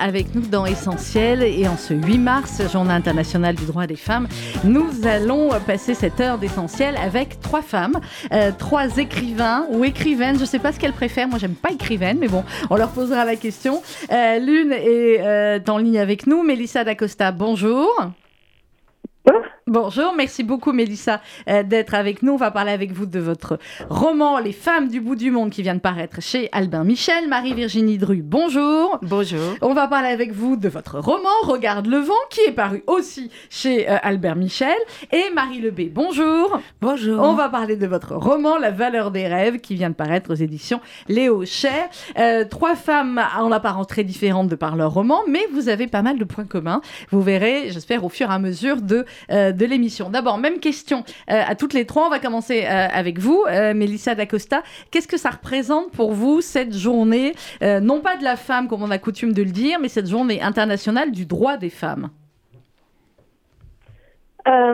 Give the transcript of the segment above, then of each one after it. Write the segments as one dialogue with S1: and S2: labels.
S1: avec nous dans Essentiel. Et en ce 8 mars, Journée internationale du droit des femmes, nous allons passer cette heure d'essentiel avec trois femmes, euh, trois écrivains ou écrivaines, je ne sais pas ce qu'elles préfèrent, moi j'aime pas écrivaine, mais bon, on leur posera la question. Euh, L'une est euh, en ligne avec nous, Mélissa D'Acosta, bonjour. Bonjour, merci beaucoup Mélissa euh, d'être avec nous. On va parler avec vous de votre roman Les femmes du bout du monde qui vient de paraître chez Albin Michel. Marie-Virginie Dru, bonjour.
S2: Bonjour.
S1: On va parler avec vous de votre roman Regarde le vent qui est paru aussi chez euh, Albert Michel. Et Marie Lebé, bonjour.
S2: Bonjour.
S1: On va parler de votre roman La valeur des rêves qui vient de paraître aux éditions Léo Cher. Euh, trois femmes en apparence très différentes de par leur roman, mais vous avez pas mal de points communs. Vous verrez, j'espère, au fur et à mesure de, de l'émission. D'abord, même question euh, à toutes les trois. On va commencer euh, avec vous, euh, Mélissa D'Acosta. Qu'est-ce que ça représente pour vous cette journée, non pas de la femme comme on a coutume de le dire, mais cette journée internationale du droit des femmes?
S3: Bah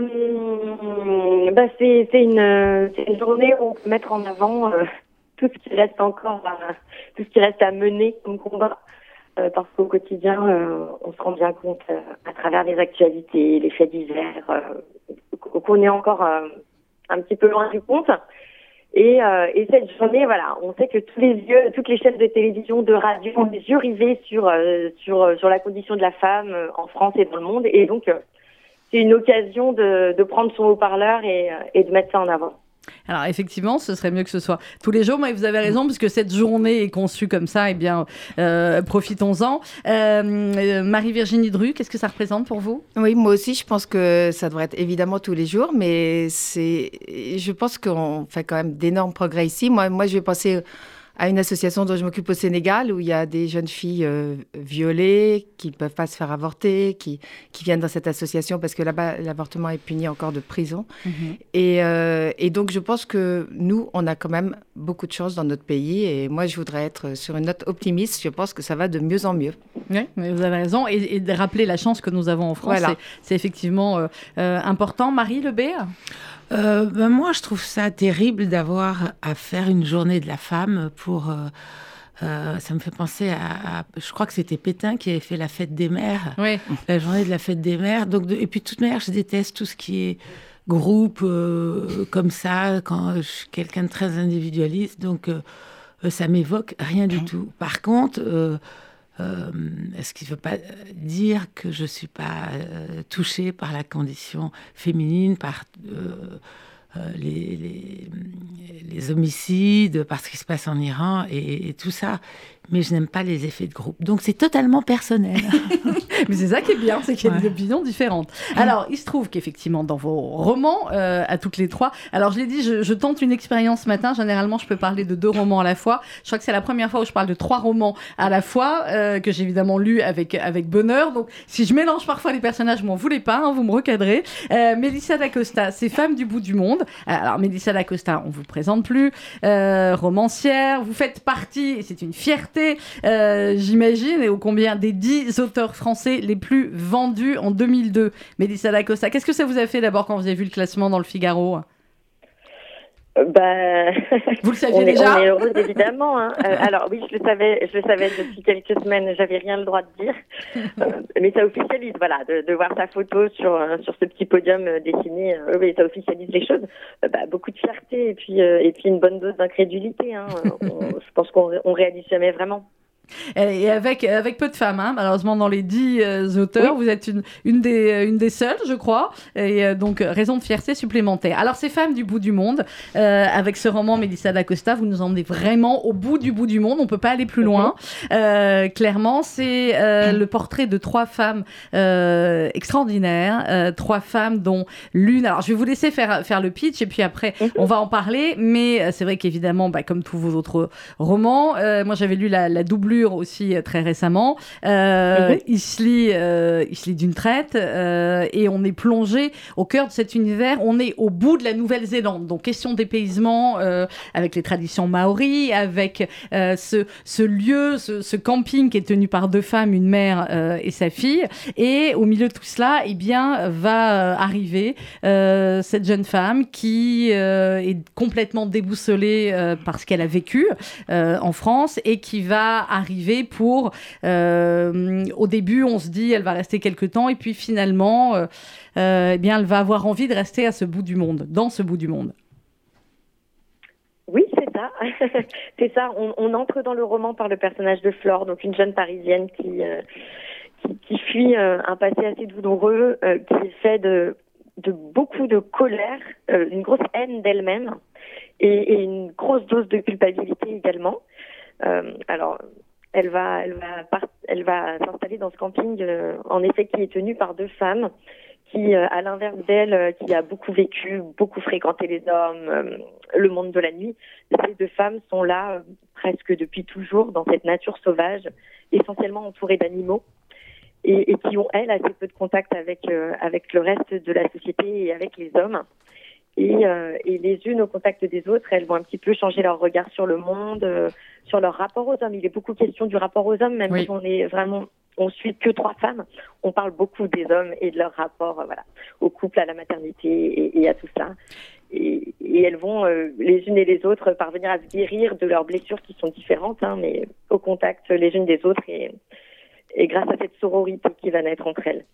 S3: c'est une, journée où on peut mettre en avant tout ce qui reste encore, tout ce qui reste à mener comme combat, euh, parce qu'au quotidien, euh, on se rend bien compte euh, à travers les actualités, les faits divers, euh, qu'on est encore euh, un petit peu loin du compte. Et, euh, et cette journée, voilà, on sait que tous les yeux, toutes les chaînes de télévision, de radio ont les yeux rivés sur sur sur la condition de la femme en France et dans le monde, et donc c'est une occasion de, de prendre son haut-parleur et, et de mettre ça en avant.
S1: Alors effectivement, ce serait mieux que ce soit tous les jours, mais vous avez raison, puisque cette journée est conçue comme ça, eh bien, euh, profitons-en. Euh, Marie-Virginie Dru, qu'est-ce que ça représente pour vous?
S2: Oui, moi aussi, je pense que ça devrait être évidemment tous les jours, mais c'est, je pense qu'on fait quand même d'énormes progrès ici. Moi, moi, je vais penser à une association dont je m'occupe au Sénégal, où il y a des jeunes filles euh, violées qui ne peuvent pas se faire avorter, qui, qui viennent dans cette association parce que là-bas, l'avortement est puni encore de prison. Et, euh, et donc, je pense que nous, on a quand même beaucoup de chance dans notre pays. Et moi, je voudrais être sur une note optimiste. Je pense que ça va de mieux en mieux.
S1: Oui, mais vous avez raison. Et, et de rappeler la chance que nous avons en France,
S2: Voilà.
S1: c'est- effectivement euh, important. Marie Lebé
S4: Euh, ben moi, je trouve ça terrible d'avoir à faire une journée de la femme pour. euh, euh, ça me fait penser à, à- Je crois que c'était Pétain qui avait fait la fête des mères,
S1: Oui.
S4: la journée de la fête des mères. Donc, de- et puis, de toute manière, je déteste tout ce qui est groupe euh, comme ça, quand je suis quelqu'un de très individualiste. Donc, euh, ça m'évoque rien du tout. Par contre. Euh, euh, ce qui ne veut pas dire que je ne suis pas euh, touchée par la condition féminine, par euh, les, homicides, par ce qui se passe en Iran et tout ça? Mais je n'aime pas les effets de groupe. Donc c'est totalement personnel.
S1: Mais c'est ça qui est bien, c'est qu'il y a des opinions différentes. Alors, il se trouve qu'effectivement, dans vos romans, euh, à toutes les trois, alors je l'ai dit, je, je tente une expérience ce matin. Généralement, je peux parler de deux romans à la fois. Je crois que c'est la première fois où je parle de trois romans à la fois, euh, que j'ai évidemment lu avec, avec bonheur. Donc, si je mélange parfois les personnages, vous m'en voulez pas, hein, vous me recadrez. Euh, Mélissa D'Acosta, c'est Femmes du bout du monde. Euh, Alors, Mélissa D'Acosta, on vous présente plus, romancière. Vous faites partie, et c'est une fierté, euh, j'imagine, et ô combien des dix auteurs français les plus vendus en 2002. Mélissa D'Acosta, qu'est-ce que ça vous a fait d'abord quand vous avez vu le classement dans le Figaro?
S3: Bah,
S1: Vous le saviez
S3: on, est,
S1: déjà
S3: on est heureuse évidemment. hein. Euh, alors oui, je le savais, je le savais depuis quelques semaines. J'avais rien le droit de dire, Euh, mais ça officialise, voilà, de, de voir sa photo sur euh, sur ce petit podium dessiné. euh, oui, ça officialise les choses. Bah, beaucoup de fierté et puis euh, et puis une bonne dose d'incrédulité. Hein. Je pense qu'on on réalise jamais vraiment.
S1: Et avec, avec peu de femmes, hein. malheureusement dans les dix euh, auteurs, vous êtes une, une, des, euh, une des seules, je crois, et euh, donc raison de fierté supplémentaire. Alors ces femmes du bout du monde, euh, avec ce roman Mélissa D'Acosta, vous nous emmenez vraiment au bout du bout du monde, on peut pas aller plus loin. Clairement, c'est le portrait de trois femmes extraordinaires, trois femmes dont l'une... Alors je vais vous laisser faire, faire le pitch, et puis après on va en parler, mais c'est vrai qu'évidemment, bah, comme tous vos autres romans, moi j'avais lu la, la doublure aussi très récemment. Mhm. Il se lit, il se lit d'une traite et on est plongé au cœur de cet univers. On est au bout de la Nouvelle-Zélande. Donc question dépaysement avec les traditions maoris, avec ce, ce, lieu, ce, ce, camping qui est tenu par deux femmes, une mère et sa fille. Et au milieu de tout cela, eh bien, va arriver cette jeune femme qui est complètement déboussolée par ce qu'elle a vécu en France et qui va arriver pour... au début, on se dit, elle va rester quelques temps et puis finalement, eh bien, elle va avoir envie de rester à ce bout du monde, dans ce bout du monde.
S3: Oui, c'est ça. c'est ça. On, entre dans le roman par le personnage de Flore, donc une jeune parisienne qui, qui, fuit un passé assez douloureux, qui fait de de beaucoup de colère, euh, une grosse haine d'elle-même et, et, une grosse dose de culpabilité également. Euh, alors, elle va, s'installer dans ce camping, euh, en effet, qui est tenu par deux femmes qui, euh, à l'inverse d'elle, qui a beaucoup vécu, beaucoup fréquenté les hommes, le monde de la nuit, ces deux femmes sont là presque depuis toujours dans cette nature sauvage, essentiellement entourées d'animaux et, qui ont, elles, assez peu de contact avec, euh, avec le reste de la société et avec les hommes. Et, euh, et, les unes au contact des autres, elles vont un petit peu changer leur regard sur le monde, euh, sur leur rapport aux hommes. Il est beaucoup question du rapport aux hommes, même si on est vraiment, on suit que trois femmes. On parle beaucoup des hommes et de leur rapport, voilà, au couple, à la maternité et, et à tout ça. Et, et, elles vont les unes et les autres parvenir à se guérir de leurs blessures qui sont différentes, hein, mais au contact les unes des autres et et grâce à cette sororité qui va naître entre elles.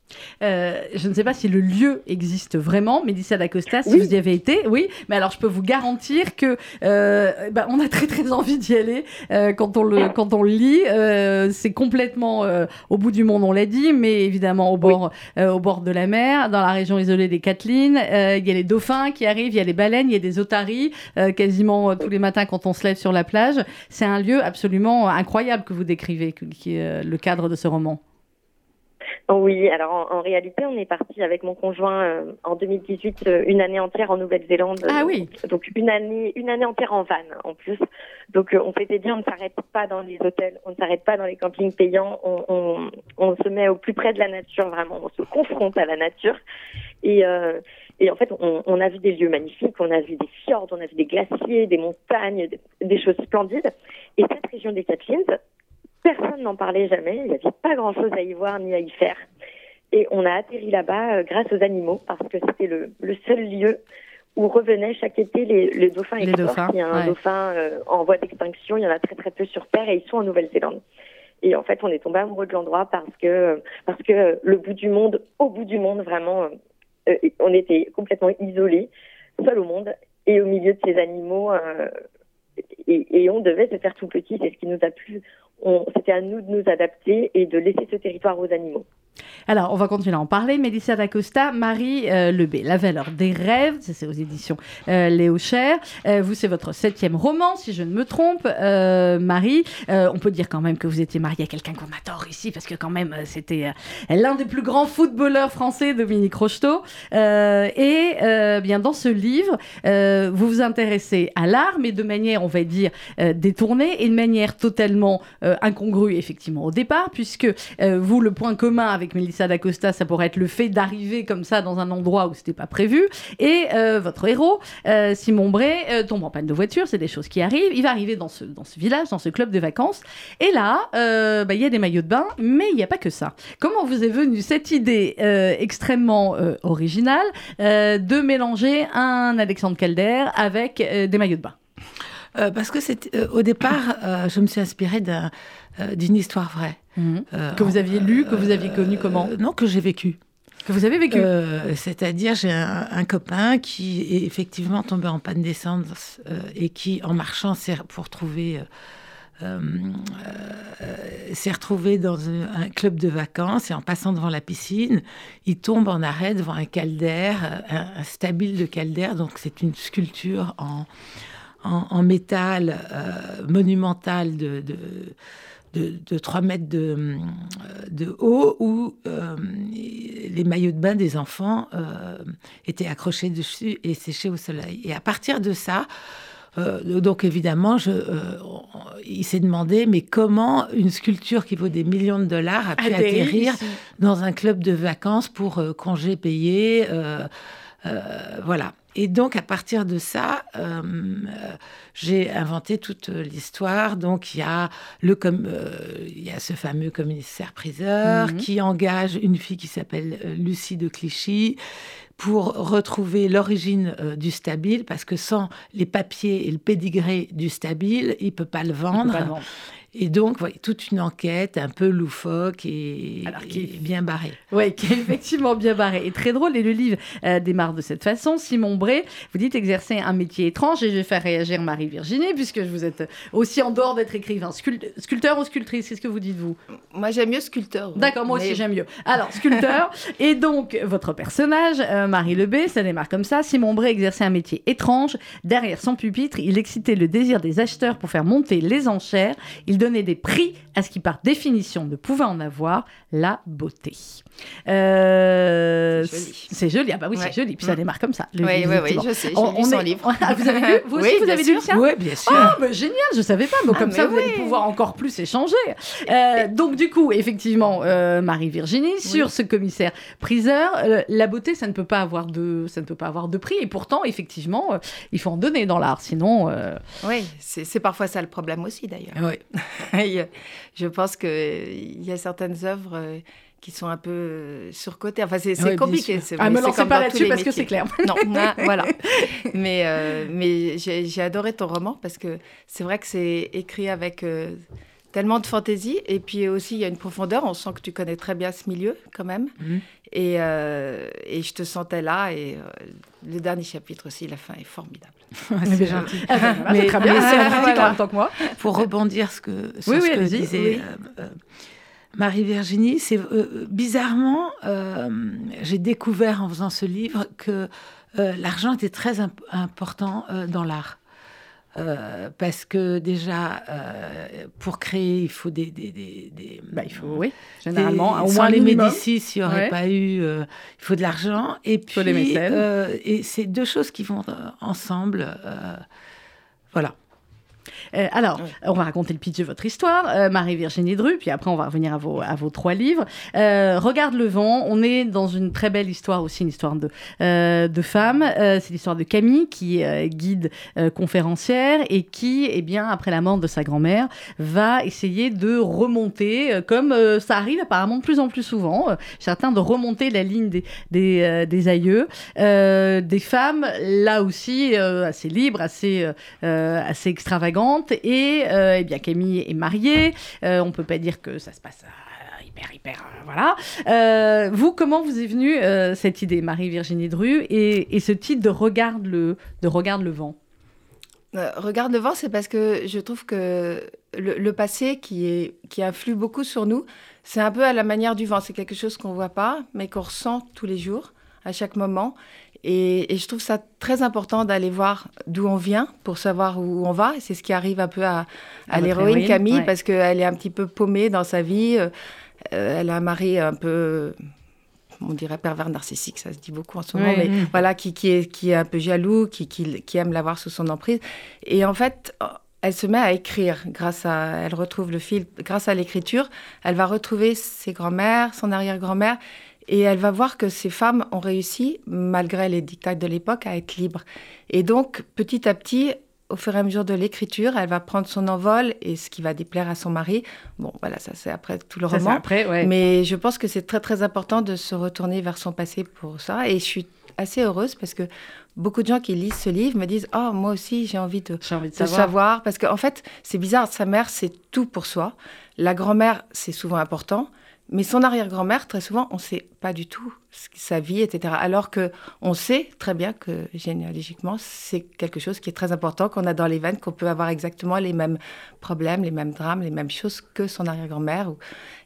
S1: Euh, je ne sais pas si le lieu existe vraiment, Mélissa d'Acosta, si vous y avez été, oui, mais alors je peux vous garantir que euh, bah, on a très très envie d'y aller euh, quand on le quand on le lit. C'est complètement au bout du monde, on l'a dit, mais évidemment au bord au bord de la mer, dans la région isolée des Catlines. Il y a les dauphins qui arrivent, il y a les baleines, il y a des otaries quasiment tous les matins quand on se lève sur la plage. C'est un lieu absolument incroyable que vous décrivez, qui est le cadre de ce roman
S3: oui, alors en, réalité, on est parti avec mon conjoint euh, en 2018 euh, une année entière en Nouvelle-Zélande.
S1: Ah oui.
S3: Donc une année, une année entière en van en plus. Donc euh, on s'était dit on ne s'arrête pas dans les hôtels, on ne s'arrête pas dans les campings payants, on, on, on, se met au plus près de la nature vraiment, on se confronte à la nature et et en fait, on, on, a vu des lieux magnifiques, on a vu des fjords, on a vu des glaciers, des montagnes, des, des choses splendides. Et cette région des Catlins, Personne n'en parlait jamais, il n'y avait pas grand-chose à y voir ni à y faire. Et on a atterri là-bas euh, grâce aux animaux, parce que c'était le, le, seul lieu où revenaient chaque été les, les dauphins
S1: les dauphins,
S3: Il y a un dauphin euh, en voie d'extinction, il y en a très très peu sur Terre et ils sont en Nouvelle-Zélande. Et en fait, on est tombé amoureux de l'endroit parce que parce que le bout du monde, au bout du monde, vraiment, euh, on était complètement isolés, seuls au monde et au milieu de ces animaux. Et, et, on devait se faire tout petit. C'est ce qui nous a plu c'était à nous de nous adapter et de laisser ce territoire aux animaux.
S1: Alors, on va continuer à en parler. Mélissa d'Acosta, Marie euh, Lebé, La valeur des rêves, c'est aux éditions euh, Léo Cher. Euh, vous, c'est votre septième roman, si je ne me trompe. Euh, Marie, euh, on peut dire quand même que vous étiez mariée à quelqu'un qu'on adore ici, parce que quand même, c'était l'un des plus grands footballeurs français, Dominique Rocheteau. et bien, dans ce livre, vous vous intéressez à l'art, mais de manière, on va dire, détournée et de manière totalement incongrue, effectivement, au départ, puisque vous, le point commun avec Melissa d'Acosta, ça pourrait être le fait d'arriver comme ça dans un endroit où c'était pas prévu. Et euh, votre héros, euh, Simon Bray, euh, tombe en panne de voiture, c'est des choses qui arrivent. Il va arriver dans ce, dans ce village, dans ce club de vacances. Et là, bah, il y a des maillots de bain, mais il n'y a pas que ça. Comment vous est venue cette idée extrêmement originale de mélanger un Alexandre Calder avec des maillots de bain?
S4: Parce que c'est au départ, je me suis inspirée d'une histoire vraie.
S1: Mhm. Euh, que vous aviez lu, que vous aviez connu comment
S4: euh, Non, que j'ai vécu.
S1: Que vous avez vécu
S4: euh, C'est-à-dire, j'ai un, copain qui est effectivement tombé en panne d'essence et qui, en marchant pour trouver. s'est retrouvé dans un, club de vacances et en passant devant la piscine, il tombe en arrêt devant un caldaire, un, stabile de caldaire. Donc, c'est une sculpture en, en, métal monumental de de, 3 mètres de, euh, de haut où euh, les maillots de bain des enfants euh, étaient accrochés dessus et séchés au soleil. Et à partir de ça, donc évidemment, je, il s'est demandé, mais comment une sculpture qui vaut des millions de dollars a pu
S1: Atterrir
S4: atterrir dans un club de vacances pour euh, congés payés euh, euh, Voilà. Et donc, à partir de ça, euh, j'ai inventé toute l'histoire. Donc, il y a le com- euh, il y a ce fameux commissaire-priseur
S1: Mhm.
S4: qui engage une fille qui s'appelle euh, Lucie de Clichy pour retrouver l'origine euh, du stabile, parce que sans les papiers et le pédigré du stabile, il peut pas le
S1: On peut pas le vendre.
S4: Et donc, voilà, toute une enquête un peu loufoque et,
S1: Alors, qui-
S4: et bien barrée.
S1: Oui, qui est effectivement bien barré et très drôle. Et le livre euh, démarre de cette façon. Simon Bray, vous dites exercer un métier étrange et je vais faire réagir Marie-Virginie, puisque vous êtes aussi en dehors d'être écrivain. Scul- sculpteur ou sculptrice, qu'est-ce que vous dites, vous?
S2: Moi, j'aime mieux sculpteur.
S1: D'accord, moi aussi j'aime mieux. Alors, sculpteur, et donc votre personnage, euh, Marie Lebé, ça démarre comme ça. Simon Bray exerçait un métier étrange. Derrière son pupitre, il excitait le désir des acheteurs pour faire monter les enchères. Il donnait des prix à ce qui, par définition, ne pouvait en avoir, la beauté. Euh,
S2: C'est joli.
S1: C'est joli, ah bah oui,
S2: Ouais.
S1: c'est joli. Puis ça
S2: Mm.
S1: démarre comme ça.
S2: Oui, oui, oui, je sais.
S1: On-
S2: lu
S1: on
S2: son
S1: est-
S2: livre.
S1: Ah, vous avez lu? Vous aussi,
S2: Oui,
S1: vous
S2: bien
S1: avez lu le
S4: Oui, bien sûr.
S1: ah, bah, génial, je savais pas. Bon,
S2: Ah,
S1: comme
S2: mais
S1: ça, vous allez pouvoir encore plus échanger. Euh, donc, du coup, effectivement, euh, Marie-Virginie, sur ce commissaire priseur, euh, la beauté, ça ne peut pas avoir de, ça ne peut pas avoir de prix. Et pourtant, effectivement, euh, il faut en donner dans l'art. Sinon, euh,
S2: Oui, c'est c'est parfois ça le problème aussi d'ailleurs.
S4: Oui.
S2: Je pense qu'il y a certaines œuvres euh, qui sont un peu euh, surcotées. Enfin, c'est
S4: Oui,
S2: compliqué.
S1: ah, me lancez pas là-dessus parce que c'est clair.
S2: Non, ah, voilà. Mais, euh, mais j'ai adoré ton roman parce que c'est vrai que c'est écrit avec euh, tellement de fantaisie. Et puis aussi, il y a une profondeur. On sent que tu connais très bien ce milieu quand même.
S4: Mhm.
S2: Et, euh, et je te sentais là. Et euh, le dernier chapitre aussi, la fin est formidable.
S4: c'est gentil.
S1: Ah,
S4: Mais-
S1: c'est
S4: mais vrai,
S1: pratique en même temps que moi.
S4: Pour rebondir ce que, sur
S1: Oui,
S4: ce
S1: oui,
S4: que disait
S1: oui.
S4: euh, euh, Marie-Virginie, c'est euh, bizarrement, euh, j'ai découvert en faisant ce livre que euh, l'argent était très imp- important euh, dans l'art. Euh, parce que déjà, euh, pour créer, il faut des... des, des, des-
S1: Bah, il faut, oui, généralement, au
S4: sans
S1: moins
S4: les
S1: minimum.
S4: Médicis, il n'y aurait
S1: Ouais.
S4: pas eu... euh, il faut de l'argent. Et puis,
S1: faut des mécènes.
S4: euh, et c'est deux choses qui vont euh, ensemble. euh, voilà.
S1: Euh, alors,
S2: Oui.
S1: on va raconter le pitch de votre histoire, euh, Marie-Virginie Dru, puis après on va revenir à vos, à vos trois livres. Euh, Regarde le vent, on est dans une très belle histoire aussi, une histoire de, de femmes. Euh, c'est l'histoire de Camille, qui est guide conférencière et qui, eh bien, après la mort de sa grand-mère, va essayer de remonter, comme ça arrive apparemment de plus en plus souvent, certains de remonter la ligne des, des, des aïeux. Des femmes, là aussi, assez libres, assez, assez extravagantes. Et euh, eh bien, Camille est mariée. Euh, on peut pas dire que ça se passe euh, hyper, hyper. euh, voilà. Vous, comment vous est venue cette idée, Marie-Virginie Dru, et, ce titre de Regarde le, de Regarde le vent?
S2: Regarde le vent, c'est parce que je trouve que le, passé qui, qui influe beaucoup sur nous, c'est un peu à la manière du vent. C'est quelque chose qu'on ne voit pas, mais qu'on ressent tous les jours, à chaque moment. Et, et je trouve ça très important d'aller voir d'où on vient pour savoir où on va. C'est ce qui arrive un peu à,
S1: À
S2: à
S1: votre
S2: l'héroïne
S1: héroïne,
S2: Camille,
S1: ouais.
S2: parce qu'elle est un petit peu paumée dans sa vie. Euh, euh, elle a un mari un peu, on dirait pervers narcissique, ça se dit beaucoup en ce moment,
S1: Oui.
S2: mais voilà, qui, qui, est, qui est un peu jaloux, qui, qui, qui aime l'avoir sous son emprise. Et en fait, elle se met à écrire grâce à, elle retrouve le fil, grâce à l'écriture, elle va retrouver ses grands-mères, son arrière-grand-mère, et elle va voir que ces femmes ont réussi, malgré les dictats de l'époque, à être libres. Et donc, petit à petit, au fur et à mesure de l'écriture, elle va prendre son envol et ce qui va déplaire à son mari. Bon, voilà, ça c'est après tout le
S1: Ça, c'est
S2: roman.
S1: après, ouais.
S2: Mais je pense que c'est très très important de se retourner vers son passé pour ça. Et je suis assez heureuse parce que beaucoup de gens qui lisent ce livre me disent Oh, moi aussi j'ai envie de,
S1: J'ai envie de
S2: de
S1: savoir.
S2: savoir. Parce qu'en fait, c'est bizarre, sa mère c'est tout pour soi. La grand-mère, c'est souvent important. Mais son arrière-grand-mère, très souvent, on ne sait pas du tout sa vie, etc. Alors que on sait très bien que généalogiquement, c'est quelque chose qui est très important, qu'on a dans les veines, qu'on peut avoir exactement les mêmes problèmes, les mêmes drames, les mêmes choses que son arrière-grand-mère. ou-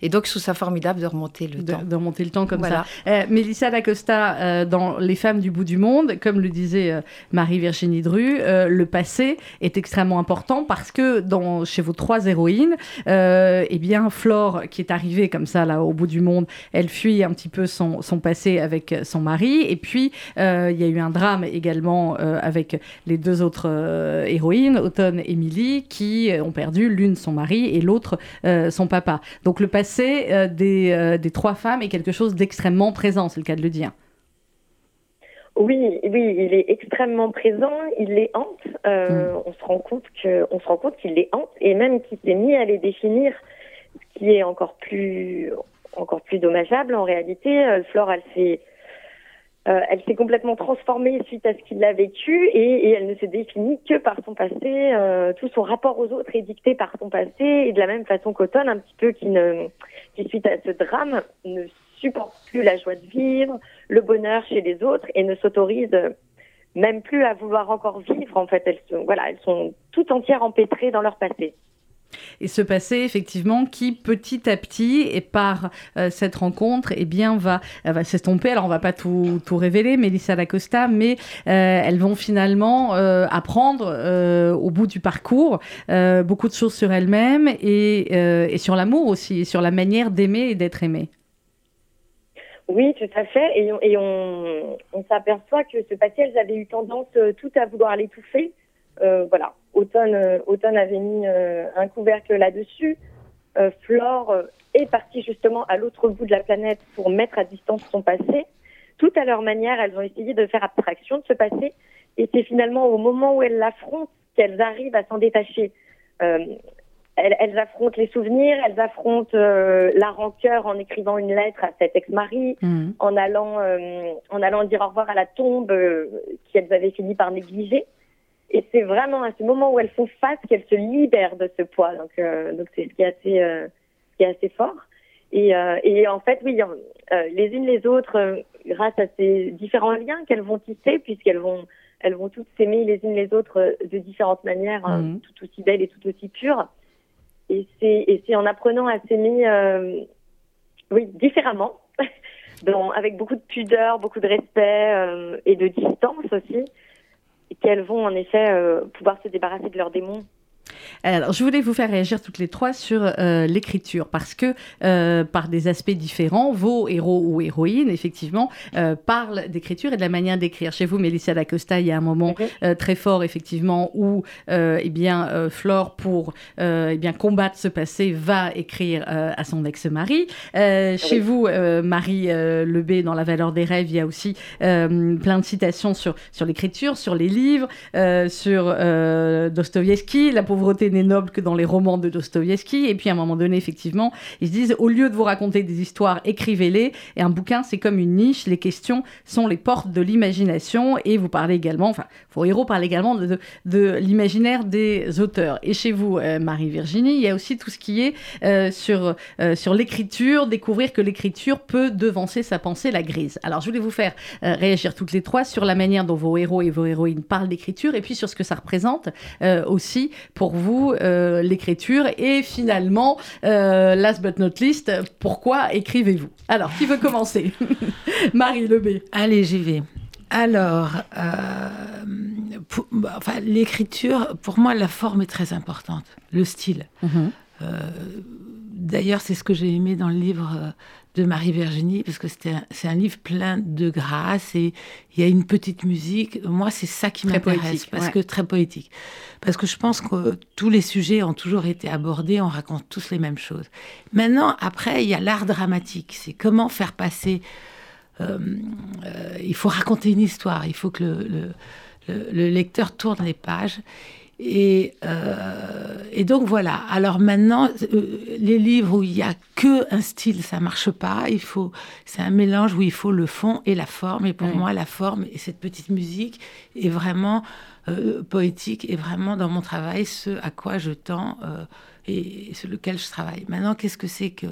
S2: Et donc, je trouve ça formidable de remonter le
S1: de,
S2: temps.
S1: de remonter le temps comme
S2: Voilà.
S1: ça. Euh, Mélissa Lacosta, euh, dans Les femmes du bout du monde, comme le disait euh, Marie-Virginie Dru, euh, le passé est extrêmement important parce que dans, chez vos trois héroïnes, euh, eh bien, Flore, qui est arrivée comme ça, là, au bout du monde, elle fuit un petit peu son, son passé. Passé avec son mari. Et puis, il y a eu un drame également avec les deux autres héroïnes, Autumn et Emily, qui ont perdu l'une son mari et l'autre son papa. Donc le passé des, des trois femmes est quelque chose d'extrêmement présent, c'est le cas de le dire.
S3: Oui, oui, il est extrêmement présent, il les hante. Euh, hmm. On se rend compte que, on se rend compte qu'il les hante et même qu'il s'est mis à les définir, ce qui est encore plus, encore plus dommageable en réalité. Euh, Flore, elle s'est, euh, elle s'est complètement transformée suite à ce qu'il a vécu et, elle ne se définit que par son passé. Euh, tout son rapport aux autres est dicté par son passé et de la même façon qu'Automne, un petit peu qui qui suite à ce drame ne supporte plus la joie de vivre, le bonheur chez les autres et ne s'autorise même plus à vouloir encore vivre. En fait, elles sont, voilà, elles sont tout entières empêtrées dans leur passé.
S1: Et ce passé, effectivement, qui petit à petit, et par euh, cette rencontre, eh bien, va, va s'estomper. Alors, on va pas tout, tout révéler, Mélissa Lacosta, mais euh, elles vont finalement euh, apprendre au bout du parcours beaucoup de choses sur elles-mêmes et, et sur l'amour aussi, et sur la manière d'aimer et d'être aimée.
S3: Oui, tout à fait. Et, on, s'aperçoit que ce passé, elles avaient eu tendance tout à vouloir l'étouffer. Euh, voilà, Automne, euh, Automne avait mis euh, un couvercle là-dessus. Flore est partie justement à l'autre bout de la planète pour mettre à distance son passé. Tout à leur manière, elles ont essayé de faire abstraction de ce passé. Et c'est finalement au moment où elles l'affrontent qu'elles arrivent à s'en détacher elles, affrontent les souvenirs, elles affrontent euh, la rancœur en écrivant une lettre à cet ex-mari, mmh. en allant euh, en allant dire au revoir à la tombe qu'elles avaient fini par négliger. Et c'est vraiment à ce moment où elles font face qu'elles se libèrent de ce poids. Donc donc c'est ce qui est assez qui est assez fort. Et, et en fait oui, les unes les autres, grâce à ces différents liens qu'elles vont tisser, puisqu'elles vont elles vont toutes s'aimer les unes les autres de différentes manières, mmh. tout aussi belles et tout aussi pures. Et c'est en apprenant à s'aimer, euh, oui, différemment, donc avec beaucoup de pudeur, beaucoup de respect euh, et de distance aussi, qu'elles vont en effet euh, pouvoir se débarrasser de leurs démons
S1: alors, je voulais vous faire réagir toutes les trois sur euh, l'écriture, parce que euh, par des aspects différents, vos héros ou héroïnes, effectivement, euh, parlent d'écriture et de la manière d'écrire. Chez vous, Mélissa Dacosta, il y a un moment très fort, effectivement, où eh bien, Flore, pour eh bien, combattre ce passé, va écrire à son ex-mari. Chez vous, Marie Lebé, dans La valeur des rêves, il y a aussi plein de citations sur, sur l'écriture, sur les livres, sur Dostoïevski, la n'est noble que dans les romans de Dostoïevski. Et puis à un moment donné, effectivement, ils se disent au lieu de vous raconter des histoires, écrivez-les. Et un bouquin, c'est comme une niche. Les questions sont les portes de l'imagination. Et vous parlez également, enfin, vos héros parlent également de, de, l'imaginaire des auteurs. Et chez vous, euh, Marie-Virginie, il y a aussi tout ce qui est euh, sur, euh, sur l'écriture, découvrir que l'écriture peut devancer sa pensée, la grise. Alors, je voulais vous faire réagir toutes les trois sur la manière dont vos héros et vos héroïnes parlent d'écriture et puis sur ce que ça représente aussi pour vous euh, l'écriture Et finalement, euh, last but not least, pourquoi écrivez-vous? Alors, qui veut commencer? Marie Lebé.
S4: Allez, j'y vais. Alors, euh, bah, enfin, l'écriture, pour moi, la forme est très importante, le style. Mhm. D'ailleurs, c'est ce que j'ai aimé dans le livre de Marie-Virginie, parce que c'est un, livre plein de grâce et il y a une petite musique. Moi, c'est ça qui m'intéresse, parce que très poétique. Parce que je pense que tous les sujets ont toujours été abordés, on raconte tous les mêmes choses. Maintenant, après, il y a l'art dramatique. C'est comment faire passer. Euh, euh, il faut raconter une histoire, il faut que le, le lecteur tourne les pages. Et, euh, et, donc voilà. Alors maintenant, euh, les livres où il y a que un style, ça marche pas. Il faut, c'est un mélange où il faut le fond et la forme. Et pour moi, la forme et cette petite musique est vraiment euh, poétique et vraiment dans mon travail ce à quoi je tends et, sur lequel je travaille. Maintenant, qu'est-ce que c'est que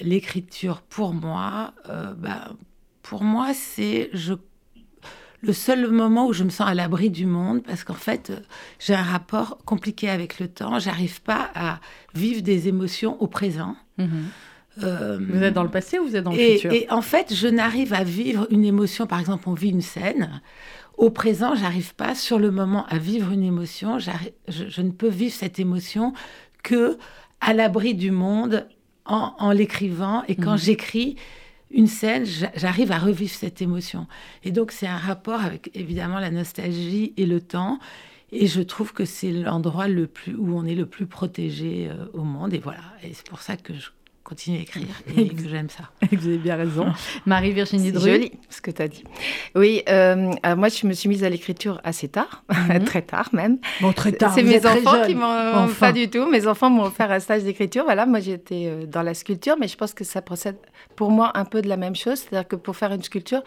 S4: l'écriture pour moi? Bah, Pour moi, c'est je le seul moment où je me sens à l'abri du monde, parce qu'en fait, euh, j'ai un rapport compliqué avec le temps. J'arrive pas à vivre des émotions au présent.
S1: Mhm. Euh, vous êtes dans le passé ou vous êtes dans le
S4: futur? Et en fait, je n'arrive à vivre une émotion. Par exemple, on vit une scène. Au présent, j'arrive pas sur le moment à vivre une émotion. Je, je, ne peux vivre cette émotion que à l'abri du monde en, l'écrivant. Et quand mhm. j'écris, une scène, j'arrive à revivre cette émotion. Et donc, c'est un rapport avec évidemment la nostalgie et le temps. Et je trouve que c'est l'endroit le plus où on est le plus protégé euh, au monde. Et voilà. Et c'est pour ça que je continue à écrire et que j'aime ça.
S1: Vous avez bien raison. Marie-Virginie
S2: Dru. joli ce que tu as dit. Oui, euh, moi je me suis mise à l'écriture assez tard, mhm. très tard même.
S1: Bon, très tard.
S2: C'est mes enfants qui m'ont pas du tout. Mes enfants m'ont offert un stage d'écriture. Voilà, moi j'étais euh, dans la sculpture, mais je pense que ça procède pour moi un peu de la même chose. C'est-à-dire que pour faire une sculpture,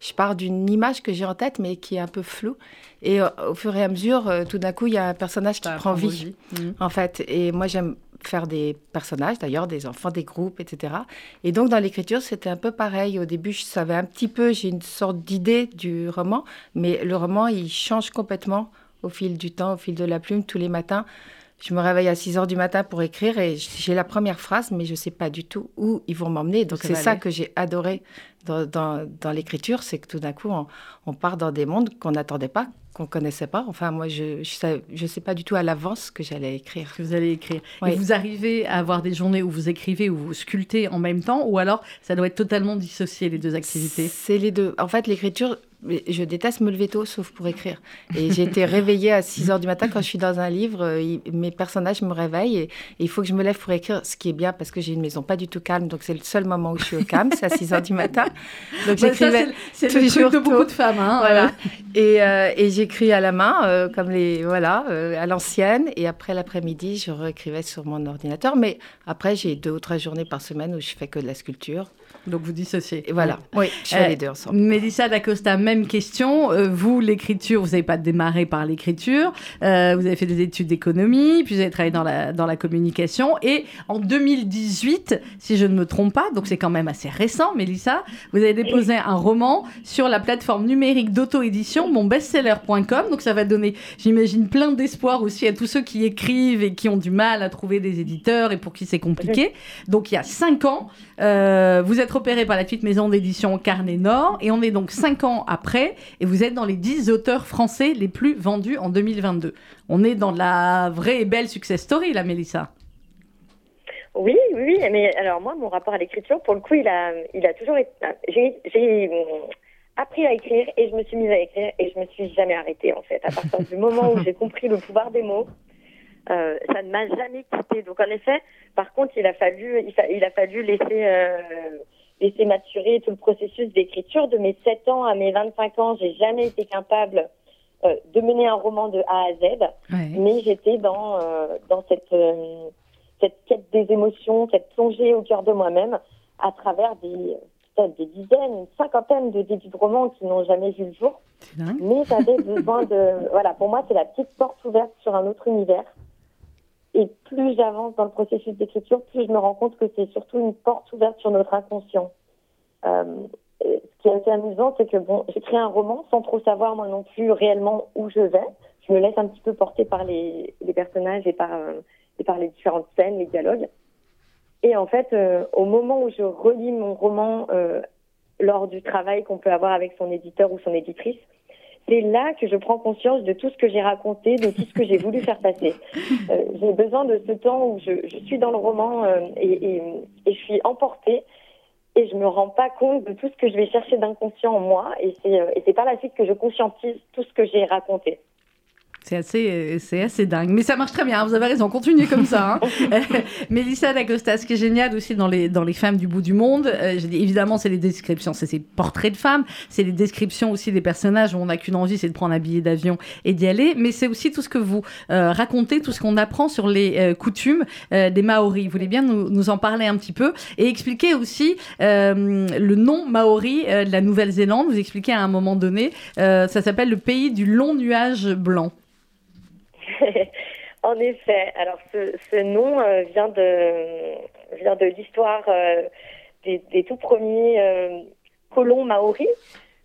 S2: je pars d'une image que j'ai en tête, mais qui est un peu floue. Et euh, au fur et à mesure, euh, tout d'un coup, il y a un personnage qui prend vie, mhm. en fait. Et moi, j'aime faire des personnages, d'ailleurs, des enfants, des groupes, etc. Et donc, dans l'écriture, c'était un peu pareil. Au début, je savais un petit peu, j'ai une sorte d'idée du roman, mais le roman, il change complètement au fil du temps, au fil de la plume, tous les matins. Je me réveille à 6 heures du matin pour écrire et j'ai la première phrase, mais je ne sais pas du tout où ils vont m'emmener. Donc, c'est ça que j'ai adoré dans, dans, l'écriture, c'est que tout d'un coup, on, on, part dans des mondes qu'on n'attendait pas, qu'on connaissait pas. Enfin, moi, je ne je sais pas du tout à l'avance que j'allais écrire.
S1: Que vous allez écrire. Et vous arrivez à avoir des journées où vous écrivez ou vous sculptez en même temps, ou alors ça doit être totalement dissocié les deux activités?
S2: C'est les deux. En fait, l'écriture, je déteste me lever tôt, sauf pour écrire. Et j'ai été réveillée à 6 heures du matin quand je suis dans un livre. Euh, mes personnages me réveillent et, il faut que je me lève pour écrire, ce qui est bien parce que j'ai une maison pas du tout calme. Donc c'est le seul moment où je suis au calme, c'est à 6 heures du matin.
S1: Donc j'écrivais C'est le truc de beaucoup de femmes. Hein,
S2: voilà. Et, euh, et j'écris à la main, euh, comme les voilà, à l'ancienne. Et après l'après-midi, je réécrivais sur mon ordinateur. Mais après, j'ai deux ou trois journées par semaine où je fais que de la sculpture.
S1: Donc vous dissociez.
S2: Voilà, oui, je suis les deux ensemble.
S1: Mélissa D'Acosta, même question. Euh, vous, l'écriture, vous n'avez pas démarré par l'écriture. Euh, vous avez fait des études d'économie, puis vous avez travaillé dans la, dans la communication. Et en 2018, si je ne me trompe pas, donc c'est quand même assez récent, Mélissa, vous avez déposé un roman sur la plateforme numérique d'auto-édition, monbestseller.com. Donc ça va donner, j'imagine, plein d'espoir aussi à tous ceux qui écrivent et qui ont du mal à trouver des éditeurs et pour qui c'est compliqué. Donc il y a cinq ans, euh, vous êtes repéré par la petite maison d'édition Carnet Nord et on est donc 5 ans après et vous êtes dans les 10 auteurs français les plus vendus en 2022. On est dans la vraie et belle success story là, Mélissa.
S3: Oui, oui, mais alors moi, mon rapport à l'écriture, pour le coup, il a, toujours été. J'ai hum, appris à écrire et je me suis mise à écrire et je me suis jamais arrêtée en fait. À partir du moment où j'ai compris le pouvoir des mots, euh, ça ne m'a jamais quitté. Donc en effet, par contre, il a fallu, il, a fallu laisser euh, laisser maturer tout le processus d'écriture. De mes 7 ans à mes 25 ans, j'ai jamais été capable euh, de mener un roman de A à Z, mais j'étais dans, euh, dans cette, euh, cette quête des émotions, cette plongée au cœur de moi-même à travers des, des dizaines, une cinquantaine de débuts de romans qui n'ont jamais vu le jour. Mais j'avais besoin de... Voilà, pour moi, c'est la petite porte ouverte sur un autre univers. Et plus j'avance dans le processus d'écriture, plus je me rends compte que c'est surtout une porte ouverte sur notre inconscient. Euh, ce qui est assez amusant, c'est que bon, j'écris un roman sans trop savoir moi non plus réellement où je vais. Je me laisse un petit peu porter par les, les personnages et par, euh, et par les différentes scènes, les dialogues. Et en fait, euh, au moment où je relis mon roman euh, lors du travail qu'on peut avoir avec son éditeur ou son éditrice, c'est là que je prends conscience de tout ce que j'ai raconté, de tout ce que j'ai voulu faire passer. Euh, j'ai besoin de ce temps où je, je suis dans le roman euh, et, et, et, je suis emportée et je me rends pas compte de tout ce que je vais chercher d'inconscient en moi et c'est euh, par la suite que je conscientise tout ce que j'ai raconté.
S1: C'est assez, c'est assez dingue. Mais ça marche très bien, vous avez raison, continuez comme ça. Hein. Mélissa D'Acosta, ce qui est génial aussi dans les, dans les femmes du bout du monde, euh, évidemment, c'est les descriptions, c'est ces portraits de femmes, c'est les descriptions aussi des personnages où on n'a qu'une envie, c'est de prendre un billet d'avion et d'y aller. Mais c'est aussi tout ce que vous euh, racontez, tout ce qu'on apprend sur les euh, coutumes des Maoris. Vous voulez bien nous, nous, en parler un petit peu et expliquer aussi le nom Maori de la Nouvelle-Zélande. Vous expliquez à un moment donné, ça s'appelle le pays du long nuage blanc.
S3: en effet. Alors, ce, nom euh, vient de, vient de l'histoire euh, des, tout premiers euh, colons maoris.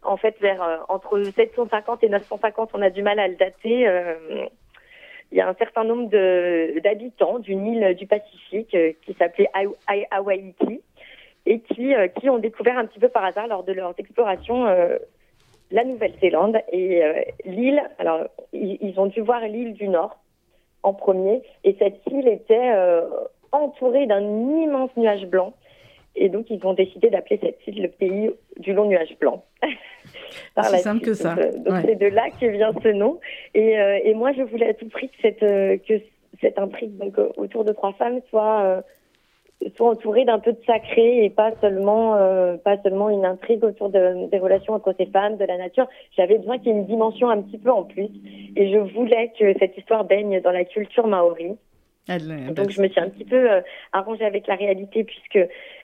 S3: En fait, vers entre 750 et 950, on a du mal à le dater. il y a un certain nombre d'habitants d'une île du Pacifique qui s'appelait Hawaii et qui, qui ont découvert un petit peu par hasard lors de leurs explorations la Nouvelle-Zélande et euh, l'île. Alors, ils, ont dû voir l'île du Nord en premier, et cette île était euh, entourée d'un immense nuage blanc. Et donc, ils ont décidé d'appeler cette île le pays du long nuage blanc.
S1: C'est simple que ça.
S3: Donc, c'est de là que vient ce nom. Et, et, moi, je voulais à tout prix que cette, que cette intrigue donc, autour de trois femmes soit soit entourée d'un peu de sacré et pas seulement euh, pas seulement une intrigue autour de, des relations entre ces femmes, de la nature. J'avais besoin qu'il y ait une dimension un petit peu en plus et je voulais que cette histoire baigne dans la culture maori. Donc je me suis un petit peu euh, arrangée avec la réalité puisque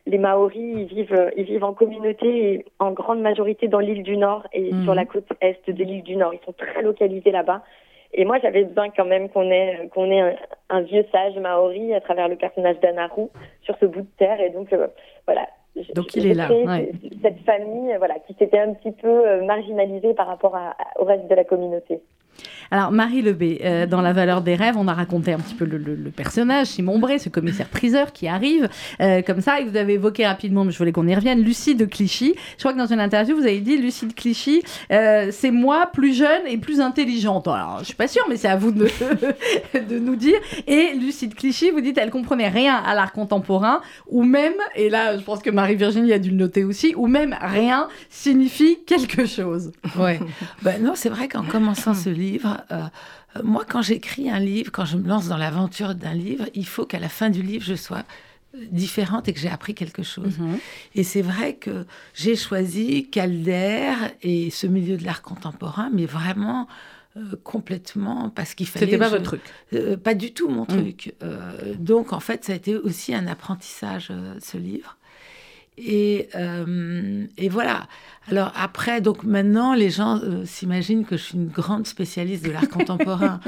S3: les Maoris ils vivent ils vivent en communauté et en grande majorité dans l'île du Nord et mhm. sur la côte est de l'île du Nord. Ils sont très localisés là-bas. Et moi, j'avais besoin quand même qu'on ait, qu'on ait un, vieux sage maori à travers le personnage d'Anaru sur ce bout de terre. Et donc, euh, voilà.
S1: Donc, il est là.
S3: Cette famille, voilà, qui s'était un petit peu euh, marginalisée par rapport au reste de la communauté.
S1: Alors, Marie Lebé, euh, dans La valeur des rêves, on a raconté un petit peu le, personnage, Simon Bray, ce commissaire-priseur qui arrive euh, comme ça, et vous avez évoqué rapidement, mais je voulais qu'on y revienne, Lucie de Clichy. Je crois que dans une interview, vous avez dit Lucie de Clichy, euh, c'est moi plus jeune et plus intelligente. Alors, je suis pas sûre, mais c'est à vous de, nous dire. Et Lucie de Clichy, vous dites, elle comprenait rien à l'art contemporain, ou même, et là, je pense que Marie-Virginie a dû le noter aussi, ou même rien signifie quelque chose.
S4: Ouais. ben non, c'est vrai qu'en commençant ce livre, euh, euh, moi, quand j'écris un livre, quand je me lance dans l'aventure d'un livre, il faut qu'à la fin du livre, je sois euh, différente et que j'ai appris quelque chose. Mhm. Et c'est vrai que j'ai choisi Calder et ce milieu de l'art contemporain, mais vraiment complètement parce qu'il fallait.
S1: C'était pas votre truc.
S4: pas du tout mon mm. truc. donc en fait, ça a été aussi un apprentissage ce livre. Et, et voilà. Alors après, donc maintenant, les gens euh, s'imaginent que je suis une grande spécialiste de l'art contemporain,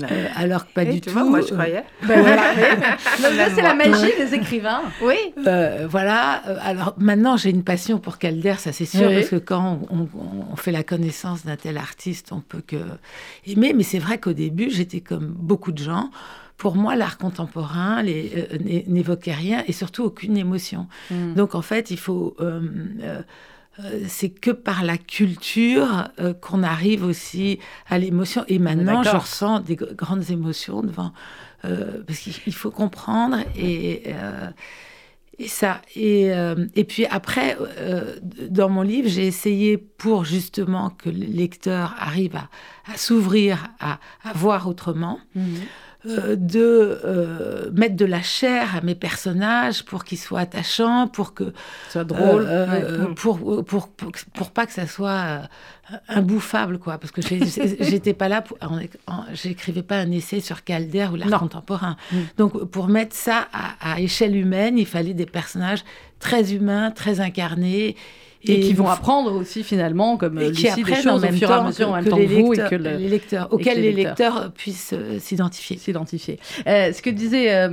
S4: euh, alors que pas du tout.
S2: moi, je croyais.
S1: Ben c'est la magie des écrivains.
S4: Oui. Euh, voilà. Alors maintenant, j'ai une passion pour Calder, ça c'est sûr, parce que quand on, fait la connaissance d'un tel artiste, on peut que aimer. Mais c'est vrai qu'au début, j'étais comme beaucoup de gens pour moi, l'art contemporain n'évoquait rien et surtout aucune émotion. Hmm. Donc, en fait, il faut euh, c'est que par la culture euh, qu'on arrive aussi à l'émotion. Et maintenant, je ressens des grandes émotions devant. Euh, parce qu'il faut comprendre et. et ça. Et, et, puis après, dans mon livre, j'ai essayé pour justement que le lecteur arrive à, s'ouvrir, à, à, voir autrement. Mhm. Euh, de euh, mettre de la chair à mes personnages pour qu'ils soient attachants, pour que
S1: soit drôle,
S4: euh, pour, pour, pour, pas que ça soit imbouffable quoi, parce que j'étais pas là, j'écrivais pas un essai sur Calder ou l'art contemporain. Mm. Donc pour mettre ça à, à échelle humaine, il fallait des personnages très humains, très incarnés
S1: et, qui vont apprendre aussi finalement, comme et Lucie, qui des choses au fur et à mesure en même temps que, vous et que
S4: les lecteurs, auxquels les lecteurs, puissent euh, s'identifier.
S1: S'identifier. Euh, ce que disait euh,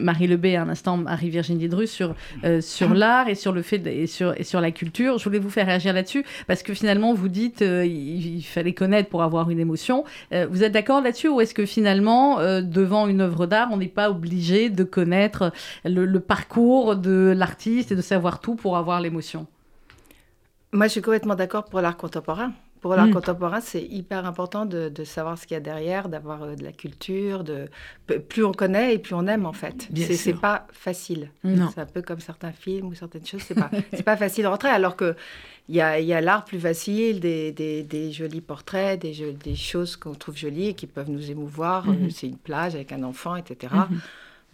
S1: Marie Lebé à un instant, Marie-Virginie Dru, sur, sur ah. l'art et sur le fait et, sur, et sur la culture, je voulais vous faire réagir là-dessus parce que finalement vous dites il, fallait connaître pour avoir une émotion. vous êtes d'accord là-dessus ou est-ce que finalement devant une œuvre d'art on n'est pas obligé de connaître le, le parcours de l'artiste et de savoir tout pour avoir l'émotion?
S2: Moi, je suis complètement d'accord pour l'art contemporain. Pour l'art mm. contemporain, c'est hyper important de, savoir ce qu'il y a derrière, d'avoir euh, de la culture. De... Plus on connaît et plus on aime, en fait. C'est pas facile. C'est un peu comme certains films ou certaines choses. C'est pas, pas facile de rentrer. Alors que il y a, y a l'art plus facile, des, des, des, jolis portraits, des, des choses qu'on trouve jolies et qui peuvent nous émouvoir. Mm-hmm. C'est une plage avec un enfant, etc.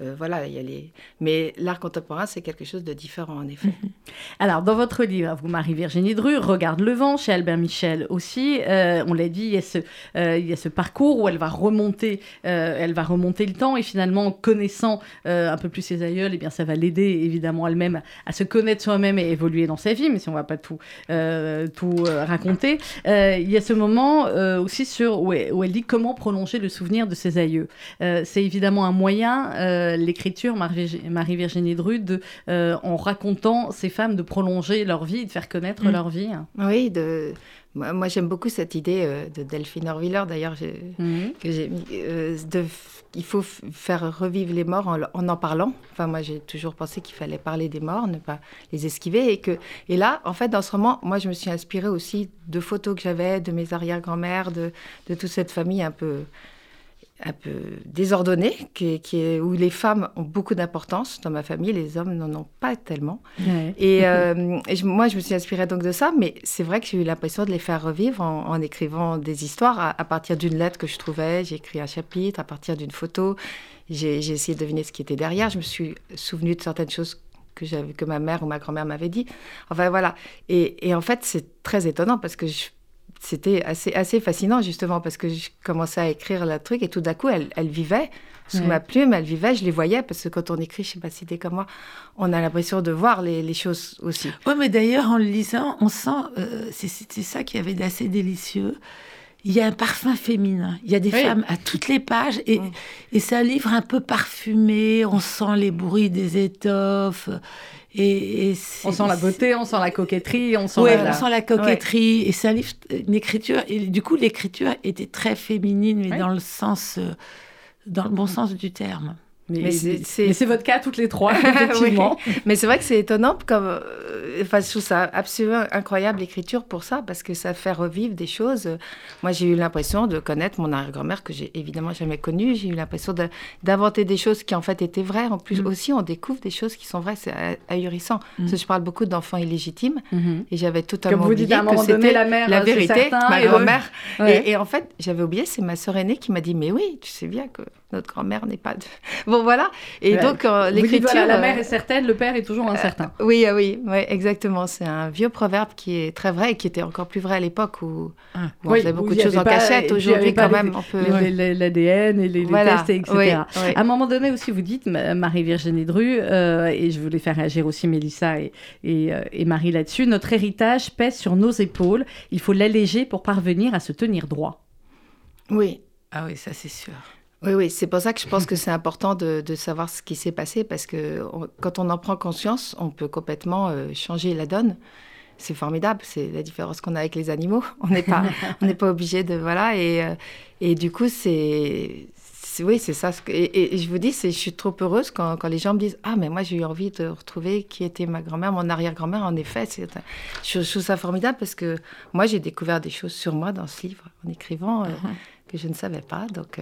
S2: Euh, voilà, il y a les... Mais l'art contemporain, c'est quelque chose de différent, en effet.
S1: Alors, dans votre livre, vous, Marie-Virginie Dru, Regarde le vent, chez Albert Michel aussi, euh, on l'a dit, il y, a ce, euh, il y a ce parcours où elle va remonter, elle va remonter le temps et finalement, connaissant un peu plus ses aïeuls, eh bien, ça va l'aider évidemment elle-même à se connaître soi-même et évoluer dans sa vie, mais si on ne va pas tout, tout raconter. il y a ce moment aussi sur, où elle, dit comment prolonger le souvenir de ses aïeux. c'est évidemment un moyen euh, l'écriture, Marie-Virginie Drude, euh, en racontant ces femmes de prolonger leur vie, de faire connaître mm. leur vie.
S2: Oui, de... moi, j'aime beaucoup cette idée euh, de Delphine Orwiller, d'ailleurs, mm. que j'ai mis, de il faut faire revivre les morts en, en, parlant. Enfin, moi, j'ai toujours pensé qu'il fallait parler des morts, ne pas les esquiver. Et, que, et là, en fait, dans ce roman, moi, je me suis inspirée aussi de photos que j'avais de mes arrière-grand-mères, de, de toute cette famille un peu un peu désordonnée, qui, qui est, où les femmes ont beaucoup d'importance. Dans ma famille, les hommes n'en ont pas tellement. Et, euh, moi, je me suis inspirée donc de ça, mais c'est vrai que j'ai eu l'impression de les faire revivre en, écrivant des histoires à, à partir d'une lettre que je trouvais. J'ai écrit un chapitre à partir d'une photo. J'ai essayé de deviner ce qui était derrière. Je me suis souvenue de certaines choses que, que ma mère ou ma grand-mère m'avait dit. Enfin voilà. Et, et en fait, c'est très étonnant parce que c'était assez, assez fascinant justement parce que je commençais à écrire le truc et tout d'un coup, elle, elle vivait sous ma plume, elle vivait, je les voyais parce que quand on écrit, je sais pas si c'était comme moi, on a l'impression de voir les, les choses aussi.
S4: Oui, mais d'ailleurs, en le lisant, on sent, euh, c'est ça qui avait d'assez délicieux, il y a un parfum féminin. Il y a des femmes à toutes les pages et, mm. et c'est un livre un peu parfumé. On sent les bruits des étoffes. Et,
S1: on sent la beauté, on sent la coquetterie, on sent,
S4: la... on sent la coquetterie. Et c'est un livre, une écriture. Et du coup, l'écriture était très féminine, mais dans le sens, euh, dans le bon sens du terme.
S1: Mais, c'est votre cas toutes les trois, effectivement.
S2: Mais c'est vrai que c'est étonnant, comme, euh, enfin, je trouve ça absolument incroyable l'écriture pour ça, parce que ça fait revivre des choses. Moi, j'ai eu l'impression de connaître mon arrière-grand-mère que j'ai évidemment jamais connue. J'ai eu l'impression d'inventer des choses qui en fait étaient vraies. En plus, mm. aussi, on découvre des choses qui sont vraies. C'est ahurissant. Mm. Parce que je parle beaucoup d'enfants illégitimes, mm-hmm. et j'avais totalement Comme vous oublié dites, que c'était la, mère, la vérité, ma grand-mère. Et, et en fait, j'avais oublié, c'est ma sœur aînée qui m'a dit, mais oui, tu sais bien que notre grand-mère n'est pas de... Bon, voilà. Et donc, euh, l'écriture... Voilà,
S1: la mère euh, est certaine, le père est toujours incertain.
S2: Euh, oui, oui, oui, exactement. C'est un vieux proverbe qui est très vrai et qui était encore plus vrai à l'époque où, ah. on faisait beaucoup de choses en cachette. Aujourd'hui, quand même, on peut...
S1: L'ADN et les, tests, etc. À un moment donné aussi, vous dites, Marie-Virginie Dru, et je voulais faire réagir aussi Mélissa et, et, et Marie là-dessus, notre héritage pèse sur nos épaules. Il faut l'alléger pour parvenir à se tenir droit.
S2: Oui.
S4: Ah oui, ça c'est sûr.
S2: Oui, oui, c'est pour ça que je pense que c'est important de, savoir ce qui s'est passé, parce que quand on en prend conscience, on peut complètement euh, changer la donne. C'est formidable, c'est la différence qu'on a avec les animaux. On n'est pas, on n'est pas obligé de voilà et, euh, et du coup c'est oui, c'est ça. Et, je vous dis, je suis trop heureuse quand, quand, les gens me disent Ah, mais moi, j'ai eu envie de retrouver qui était ma grand-mère, mon arrière-grand-mère. En effet, je, je, trouve ça formidable parce que moi, j'ai découvert des choses sur moi dans ce livre en écrivant euh, uh-huh. que je ne savais pas. Donc,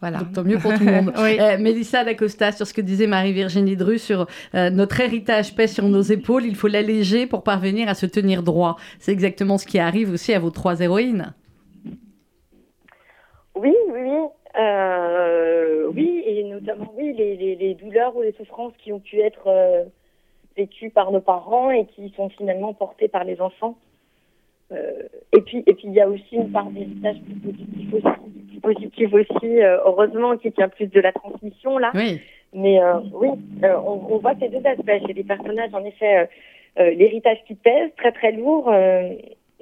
S1: voilà. tant mieux pour tout le monde. oui. euh, Mélissa D'Acosta, sur ce que disait Marie-Virginie Dru, sur euh, notre héritage pèse sur nos épaules, il faut l'alléger pour parvenir à se tenir droit. C'est exactement ce qui arrive aussi à vos trois héroïnes.
S3: Oui, oui, oui. Euh, oui, et notamment, oui, les, les, douleurs ou les souffrances qui ont pu être euh, vécues par nos parents et qui sont finalement portées par les enfants. et puis, et puis, il y a aussi une part d'héritage plus positif aussi positif aussi, euh, heureusement, qui tient plus de la transmission là.
S1: Oui.
S3: Mais euh, oui, euh, on, voit ces deux aspects chez les personnages. En effet, l'héritage qui pèse, très très lourd,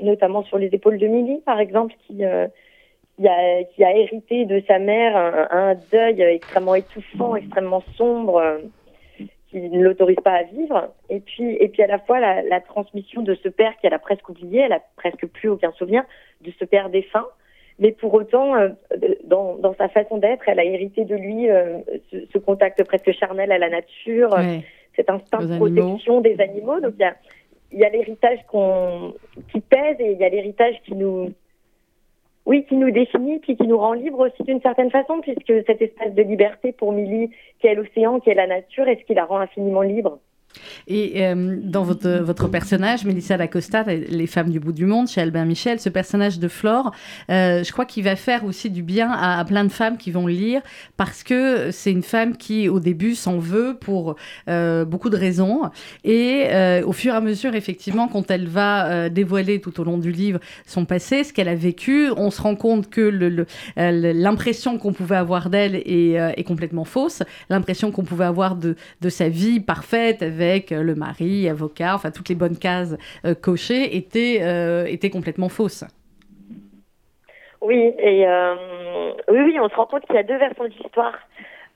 S3: notamment sur les épaules de Milly, par exemple, qui qui a, qui a hérité de sa mère un, deuil extrêmement étouffant, extrêmement sombre, qui ne l'autorise pas à vivre. Et puis, et puis à la fois la, la transmission de ce père qu'elle a presque oublié, elle a presque plus aucun souvenir de ce père défunt. Mais pour autant, euh, dans, dans, sa façon d'être, elle a hérité de lui euh, ce, contact presque charnel à la nature, cet instinct de protection des animaux. Donc il y a, y a l'héritage qu'on qui pèse et il y a l'héritage qui nous oui, qui nous définit, puis qui nous rend libre aussi d'une certaine façon, puisque cette espèce de liberté pour Milly, qui est l'océan, qui est la nature, est ce qui la rend infiniment libre?
S1: Et euh, dans votre, votre personnage, Mélissa Lacosta, Les femmes du bout du monde, chez Albin Michel, ce personnage de Flore, euh, je crois qu'il va faire aussi du bien à, plein de femmes qui vont le lire parce que c'est une femme qui, au début, s'en veut pour euh, beaucoup de raisons. Et au fur et à mesure, effectivement, quand elle va dévoiler tout au long du livre son passé, ce qu'elle a vécu, on se rend compte que l'impression qu'on pouvait avoir d'elle est, est, complètement fausse. L'impression qu'on pouvait avoir de, de sa vie parfaite avec euh, le mari, avocat, enfin toutes les bonnes cases euh, cochées étaient, euh, étaient complètement fausses.
S3: Oui, et oui, on se rend compte qu'il y a deux versions de l'histoire.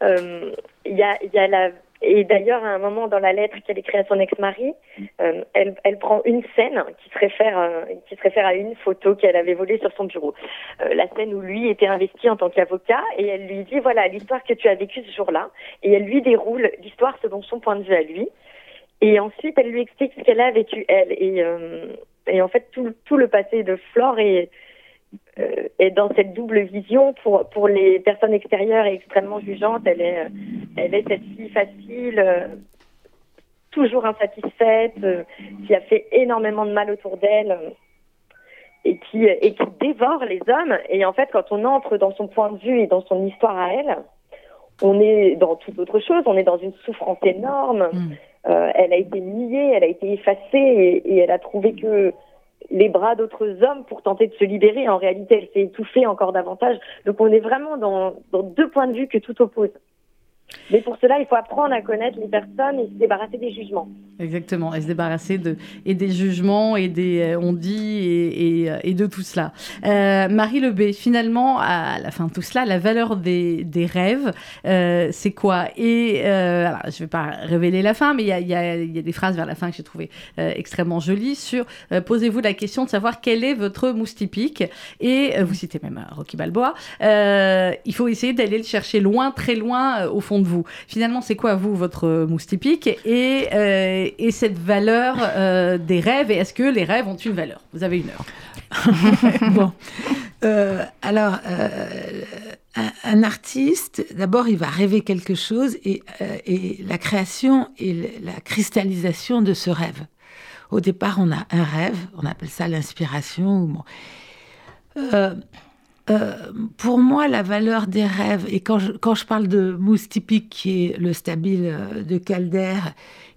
S3: Il y, a, y a la et d'ailleurs, à un moment dans la lettre qu'elle écrit à son ex-mari, elle, elle, prend une scène qui se réfère, qui se réfère à une photo qu'elle avait volée sur son bureau. la scène où lui était investi en tant qu'avocat, et elle lui dit voilà l'histoire que tu as vécue ce jour-là, et elle lui déroule l'histoire selon son point de vue à lui. Et ensuite, elle lui explique ce qu'elle a vécu, elle. Et, euh, et en fait, tout, tout, le passé de Flore est, est dans cette double vision. Pour, pour les personnes extérieures et extrêmement jugeantes, elle est, elle est cette fille facile, toujours insatisfaite, qui a fait énormément de mal autour d'elle et qui, et qui dévore les hommes. Et en fait, quand on entre dans son point de vue et dans son histoire à elle, on est dans toute autre chose, on est dans une souffrance énorme. Mm. Euh, elle a été niée, elle a été effacée et, elle a trouvé que les bras d'autres hommes pour tenter de se libérer. En réalité, elle s'est étouffée encore davantage. Donc on est vraiment dans, dans deux points de vue que tout oppose. Mais pour cela, il faut apprendre à connaître les personnes et se débarrasser des jugements.
S1: Exactement, et se débarrasser de, et des jugements et des euh, on dit et, euh, et, de tout cela. Euh, Marie Lebé, finalement, à la fin de tout cela, la valeur des, des rêves, euh, c'est quoi? Et je ne vais pas révéler la fin, mais il y a, y, y a, des phrases vers la fin que j'ai trouvées extrêmement jolies sur posez-vous la question de savoir quel est votre mousse typique. Et vous citez même Rocky Balboa. il faut essayer d'aller le chercher loin, très loin au fond vous. Finalement, c'est quoi, vous, votre mousse typique et, euh, et cette valeur euh, des rêves Et est-ce que les rêves ont une valeur? Vous avez une heure.
S4: bon. Euh, alors, un, artiste, d'abord, il va rêver quelque chose et, et la création et la cristallisation de ce rêve. Au départ, on a un rêve, on appelle ça l'inspiration. Bon. Euh, pour moi, la valeur des rêves, et quand je, quand je parle de mousse typique, qui est le stabile euh, de Calder,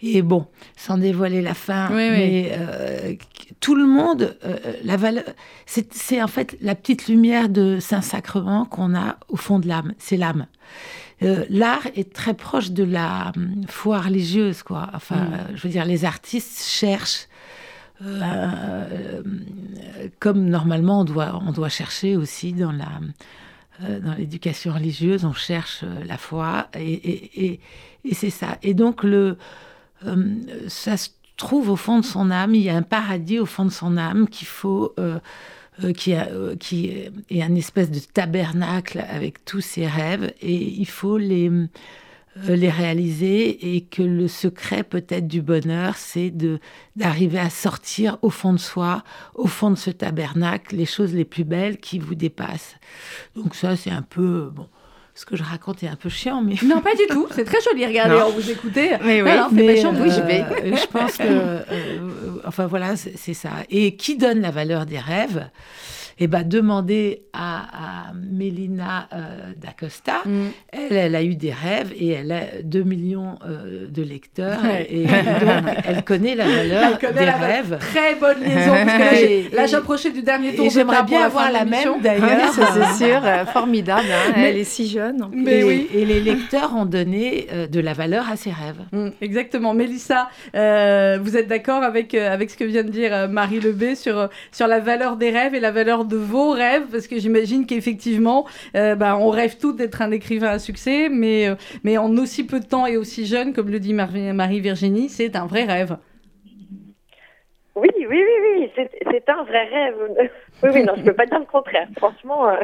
S4: et bon, sans dévoiler la fin, mais euh, tout le monde, euh, la valeur, c'est en fait la petite lumière de Saint-Sacrement qu'on a au fond de l'âme, c'est l'âme. L'art est très proche de la hum, foi religieuse, quoi. Enfin, mm. je veux dire, les artistes cherchent euh, comme normalement on doit, on doit chercher aussi dans la euh, dans l'éducation religieuse, on cherche euh, la foi et, et, et, c'est ça. Et donc le, ça se trouve au fond de son âme. Il y a un paradis au fond de son âme qu'il faut qui, a, qui est un espèce de tabernacle avec tous ses rêves et il faut les les réaliser et que le secret peut-être du bonheur, c'est de d'arriver à sortir au fond de soi, au fond de ce tabernacle, les choses les plus belles qui vous dépassent. Donc ça, c'est un peu bon. Ce que je raconte est un peu chiant, mais
S1: non, pas du tout. C'est très joli. Regardez, on vous écoutez.
S4: Mais oui, mais, euh, oui, je vais. je pense que, euh, enfin voilà, c'est ça. Et qui donne la valeur des rêves? Et ben, demander à, à Mélina euh, d'Acosta, mm. elle, elle a eu des rêves et elle a 2 millions euh, de lecteurs et, donc elle connaît la valeur des rêves.
S1: Très bonne liaison, là j'approchais du dernier tour.
S4: J'aimerais bien avoir la, même d'ailleurs.
S2: c'est sûr, euh, formidable, hein. elle est si jeune.
S4: Mais et, oui. et les lecteurs ont donné de la valeur à ses rêves.
S1: Mm, exactement. Mélissa, vous êtes d'accord avec, avec ce que vient de dire Marie Lebé sur, sur la valeur des rêves et la valeur de vos rêves, parce que j'imagine qu'effectivement, euh, bah, on rêve tous d'être un écrivain à succès, mais, euh, mais en aussi peu de temps et aussi jeune, comme le dit Marie-Virginie, c'est un vrai rêve.
S3: Oui, oui, oui, oui, c'est un vrai rêve. oui, oui, non, je peux pas dire le contraire. Franchement, euh,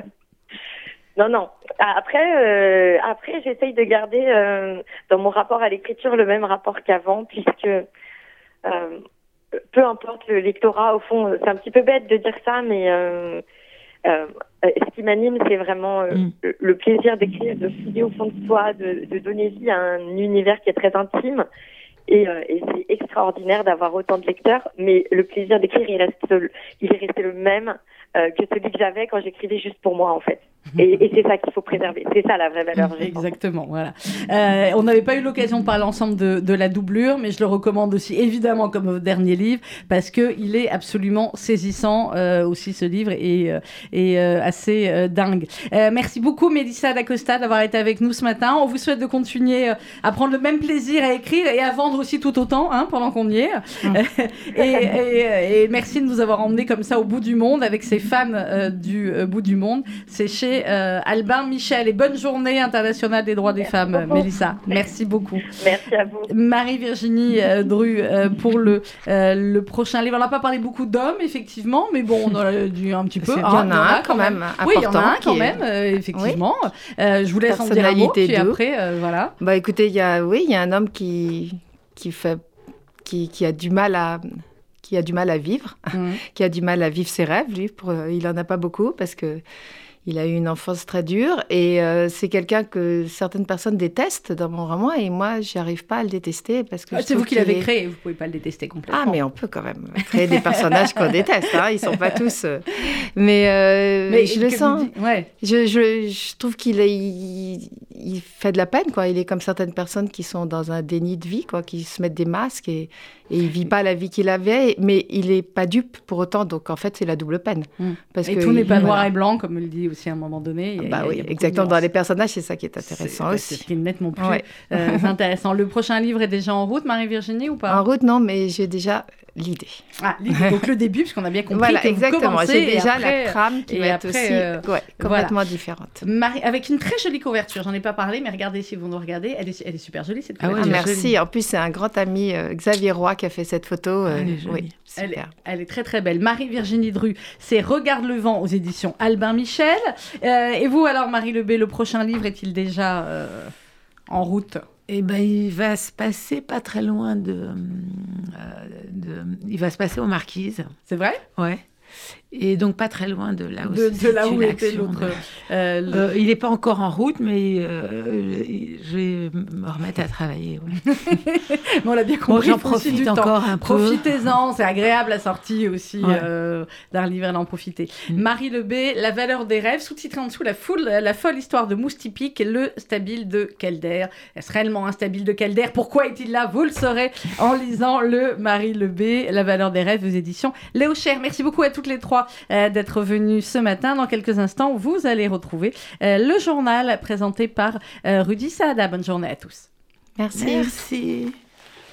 S3: non, non. Après, après, j'essaye de garder dans mon rapport à l'écriture le même rapport qu'avant, puisque peu importe le lectorat, au fond, c'est un petit peu bête de dire ça, mais euh, euh, ce qui m'anime, c'est vraiment euh, mm. le, plaisir d'écrire, de fouiller au fond de soi, de, de, donner vie à un univers qui est très intime. Et, euh, et c'est extraordinaire d'avoir autant de lecteurs, mais le plaisir d'écrire, il, reste, il est resté le même que celui que j'avais quand j'écrivais juste pour moi, en fait. Et, et c'est ça qu'il faut préserver. C'est ça la vraie valeur.
S1: Exactement, voilà. Euh, on n'avait pas eu l'occasion de parler ensemble de, de, la doublure, mais je le recommande aussi évidemment comme dernier livre parce que il est absolument saisissant euh, aussi ce livre et, euh, et euh, assez euh, dingue. merci beaucoup Mélissa D'Acosta d'avoir été avec nous ce matin. On vous souhaite de continuer à prendre le même plaisir à écrire et à vendre aussi tout autant hein, pendant qu'on y est. Et, et, et, merci de nous avoir emmenés comme ça au bout du monde avec ces femmes du bout du monde. C'est chez euh, Albin Michel. Et bonne journée internationale des droits des femmes, Mélissa. Merci beaucoup.
S3: Merci à vous.
S1: Marie-Virginie euh, Dru euh, pour le, le prochain livre. On n'a pas parlé beaucoup d'hommes, effectivement, mais bon, on a dû un petit peu.
S2: Il y en a un quand même.
S1: Oui, il y en a un quand même, effectivement. je vous laisse en dire un mot, puis après, voilà.
S2: Bah écoutez, il y a, oui, il y a un homme qui, qui fait, qui, qui a du mal à qui a du mal à vivre,
S1: Mhm.
S2: qui a du mal à vivre ses rêves. Lui, pour, il en a pas beaucoup parce que il a eu une enfance très dure et euh, c'est quelqu'un que certaines personnes détestent dans mon roman et moi, j'arrive pas à le détester parce que
S1: Ah, C'est vous qui l'avez
S2: est-
S1: créé, vous pouvez pas le détester complètement.
S2: Ah, mais on peut quand même créer des personnages qu'on déteste. Hein. Ils sont pas tous. euh, Mais, euh,
S1: Mais
S2: je le sens.
S1: Ouais.
S2: Je, je, je trouve qu'il il, il fait de la peine, quoi. Il est comme certaines personnes qui sont dans un déni de vie, quoi, qui se mettent des masques et, et il vit pas la vie qu'il avait, mais il est pas dupe pour autant. Donc en fait, c'est la double peine.
S1: Mm.
S2: Parce
S1: Et
S2: que
S1: tout n'est pas noir et blanc, comme le dit aussi à un moment donné. A-
S2: Bah
S1: a-
S2: oui, exactement. Dans les personnages, c'est ça qui est
S1: C'est-
S2: intéressant
S1: C'est ce
S2: aussi.
S1: qui est nettement plus
S2: Ouais.
S1: euh, intéressant. Le prochain livre est déjà en route, Marie-Virginie, ou pas?
S2: En route, non, mais j'ai déjà l'idée.
S1: Ah, l'idée. donc le début, parce qu'on a bien compris
S2: Voilà,
S1: que
S2: exactement. J'ai déjà
S1: après,
S2: la trame qui va être aussi
S1: euh,
S2: ouais, complètement différente.
S1: Marie, avec une très jolie couverture. J'en ai pas parlé, mais regardez si vous nous regardez. Elle est, elle est super jolie, cette
S4: Ah
S1: couverture.
S2: Ah,
S4: est
S2: merci.
S4: jolie.
S2: En plus, c'est un grand ami, euh, Xavier Roy, qui a fait cette photo. euh,
S4: Elle est jolie.
S2: oui,
S1: Elle est,
S2: super.
S1: elle est très très belle. Marie-Virginie Dru, c'est Regarde le vent aux éditions Albin Michel. Euh, et vous alors, Marie Lebé, le prochain livre est-il déjà euh, en route?
S4: Eh ben, il va se passer pas très loin de, euh, de- Il va se passer aux Marquises.
S1: C'est vrai?
S4: Ouais. Et donc pas très loin de là où,
S1: de, de là où était l'autre. euh, le-
S4: Euh, il n'est pas encore en route, mais euh, je vais me remettre à travailler. ouais.
S1: Mais on l'a bien
S4: Bon,
S1: compris.
S4: j'en profite
S1: du temps.
S4: encore un peu.
S1: Profitez-en, c'est agréable la sortie aussi
S4: Ouais.
S1: d'un livre, elle en profiter.
S4: Mm.
S1: Marie Lebé, La valeur des rêves, sous-titré en dessous la, foule, la folle histoire de Mousse typique, le stabile de Calder. Est-ce réellement un stabile de Calder Pourquoi est-il là? Vous le saurez en lisant le Marie Lebé, La valeur des rêves aux éditions Léo Cher. Merci beaucoup à toutes les trois euh, d'être venues ce matin. Dans quelques instants, vous allez retrouver euh, le journal présenté par euh, Rudy Saada. Bonne journée à tous.
S2: Merci.
S4: Merci.